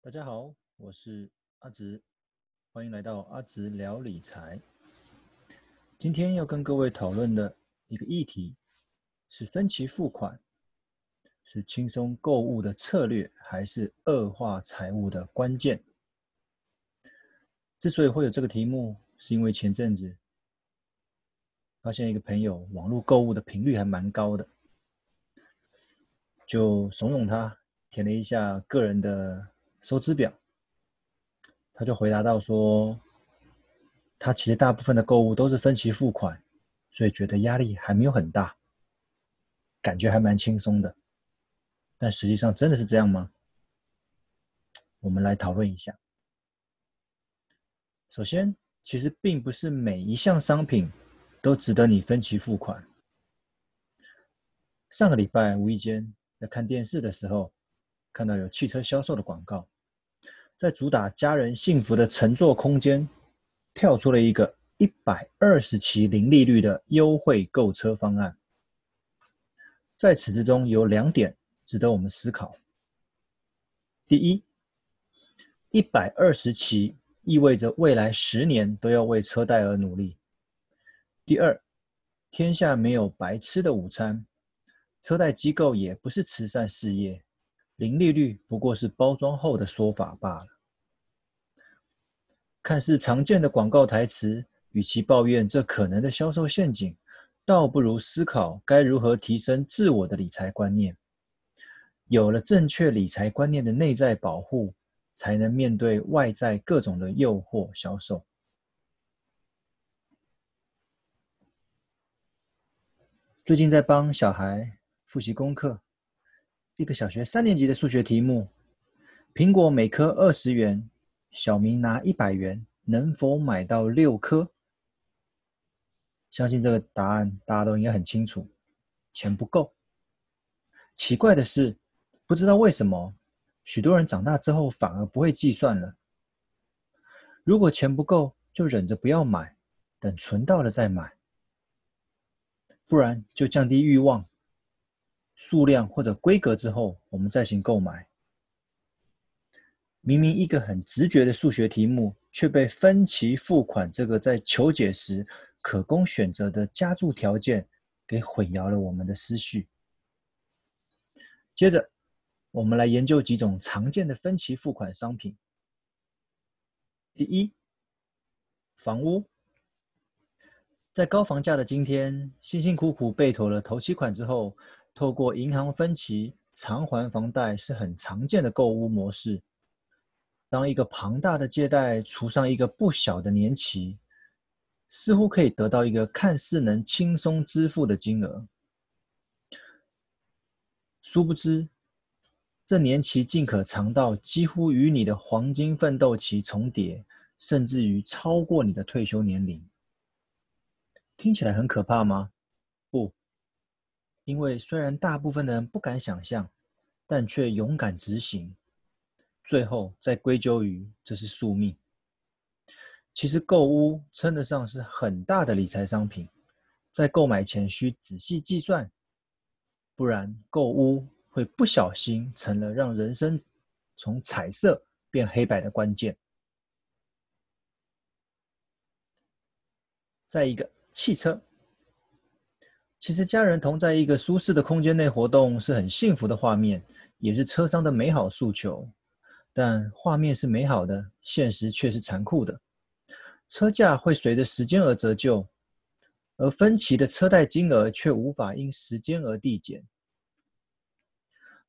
大家好，我是阿直，欢迎来到阿直聊理财。今天要跟各位讨论的一个议题是分期付款，是轻松购物的策略，还是恶化财务的关键？之所以会有这个题目，是因为前阵子发现一个朋友网络购物的频率还蛮高的，就怂恿他填了一下个人的收支表，他就回答到说，他其实大部分的购物都是分期付款，所以觉得压力还没有很大，感觉还蛮轻松的。但实际上真的是这样吗？我们来讨论一下。首先，其实并不是每一项商品都值得你分期付款。上个礼拜无意间在看电视的时候，看到有汽车销售的广告，在主打家人幸福的乘坐空间，跳出了一个一百二十期零利率的优惠购车方案。在此之中有两点值得我们思考：第一，一百二十期意味着未来十年都要为车贷而努力；第二，天下没有白吃的午餐，车贷机构也不是慈善事业。零利率不过是包装后的说法罢了。看似常见的广告台词，与其抱怨这可能的销售陷阱，倒不如思考该如何提升自我的理财观念。有了正确理财观念的内在保护，才能面对外在各种的诱惑销售。最近在帮小孩复习功课。一个小学三年级的数学题目：苹果每颗二十元，小明拿一百元，能否买到六颗？相信这个答案大家都应该很清楚，钱不够。奇怪的是，不知道为什么，许多人长大之后反而不会计算了。如果钱不够，就忍着不要买，等存到了再买，不然就降低欲望。数量或者规格之后，我们再行购买。明明一个很直觉的数学题目，却被分期付款这个在求解时可供选择的加注条件给混淆了我们的思绪。接着，我们来研究几种常见的分期付款商品。第一，房屋。在高房价的今天，辛辛苦苦备妥了头期款之后，透过银行分期偿还房贷是很常见的购物模式。当一个庞大的借贷除上一个不小的年期，似乎可以得到一个看似能轻松支付的金额。殊不知，这年期竟可长到几乎与你的黄金奋斗期重叠，甚至于超过你的退休年龄。听起来很可怕吗？不。因为虽然大部分的人不敢想象，但却勇敢执行，最后再归咎于这是宿命。其实购屋称得上是很大的理财商品，在购买前需仔细计算，不然购屋会不小心成了让人生从彩色变黑白的关键。再一个，汽车。其实家人同在一个舒适的空间内活动是很幸福的画面，也是车商的美好诉求。但画面是美好的，现实却是残酷的。车价会随着时间而折旧，而分期的车贷金额却无法因时间而递减。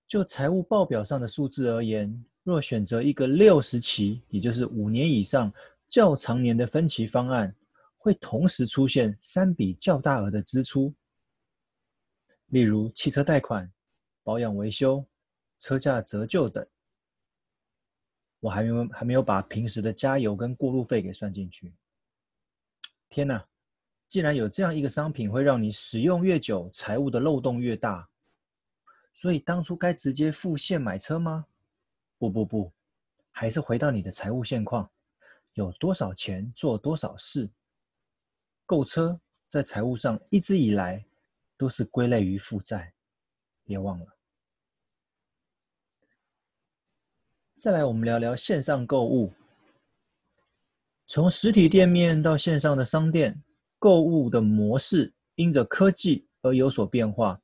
就财务报表上的数字而言，若选择一个六十期，也就是五年以上较长年的分期方案，会同时出现三笔较大额的支出。例如汽车贷款、保养维修、车价折旧等，我还没有还没有把平时的加油跟过路费给算进去。天哪！既然有这样一个商品会让你使用越久，财务的漏洞越大，所以当初该直接付现买车吗？不不不，还是回到你的财务现况，有多少钱做多少事。购车在财务上一直以来。都是归类于负债，别忘了。再来，我们聊聊线上购物。从实体店面到线上的商店，购物的模式因着科技而有所变化，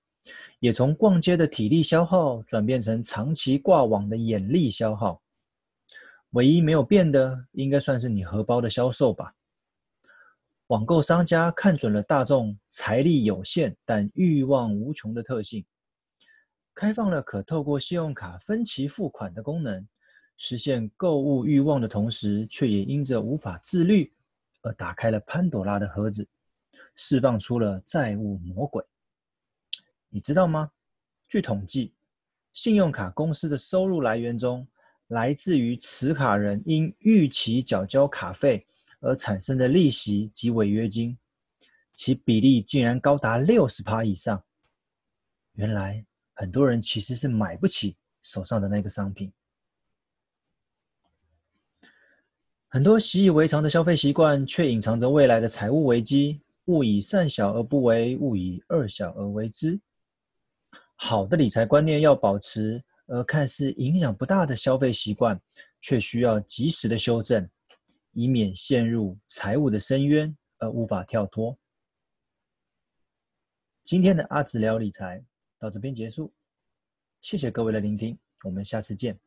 也从逛街的体力消耗转变成长期挂网的眼力消耗。唯一没有变的，应该算是你荷包的销售吧。网购商家看准了大众财力有限但欲望无穷的特性，开放了可透过信用卡分期付款的功能，实现购物欲望的同时，却也因着无法自律而打开了潘朵拉的盒子，释放出了债务魔鬼。你知道吗？据统计，信用卡公司的收入来源中，来自于持卡人因逾期缴交卡费而产生的利息及违约金，其比例竟然高达六十趴以上。原来很多人其实是买不起手上的那个商品。很多习以为常的消费习惯，却隐藏着未来的财务危机。勿以善小而不为，勿以恶小而为之。好的理财观念要保持。而看似影响不大的消费习惯，却需要及时的修正，以免陷入财务的深渊而无法跳脱。今天的阿梓聊理财到这边结束，谢谢各位的聆听，我们下次见。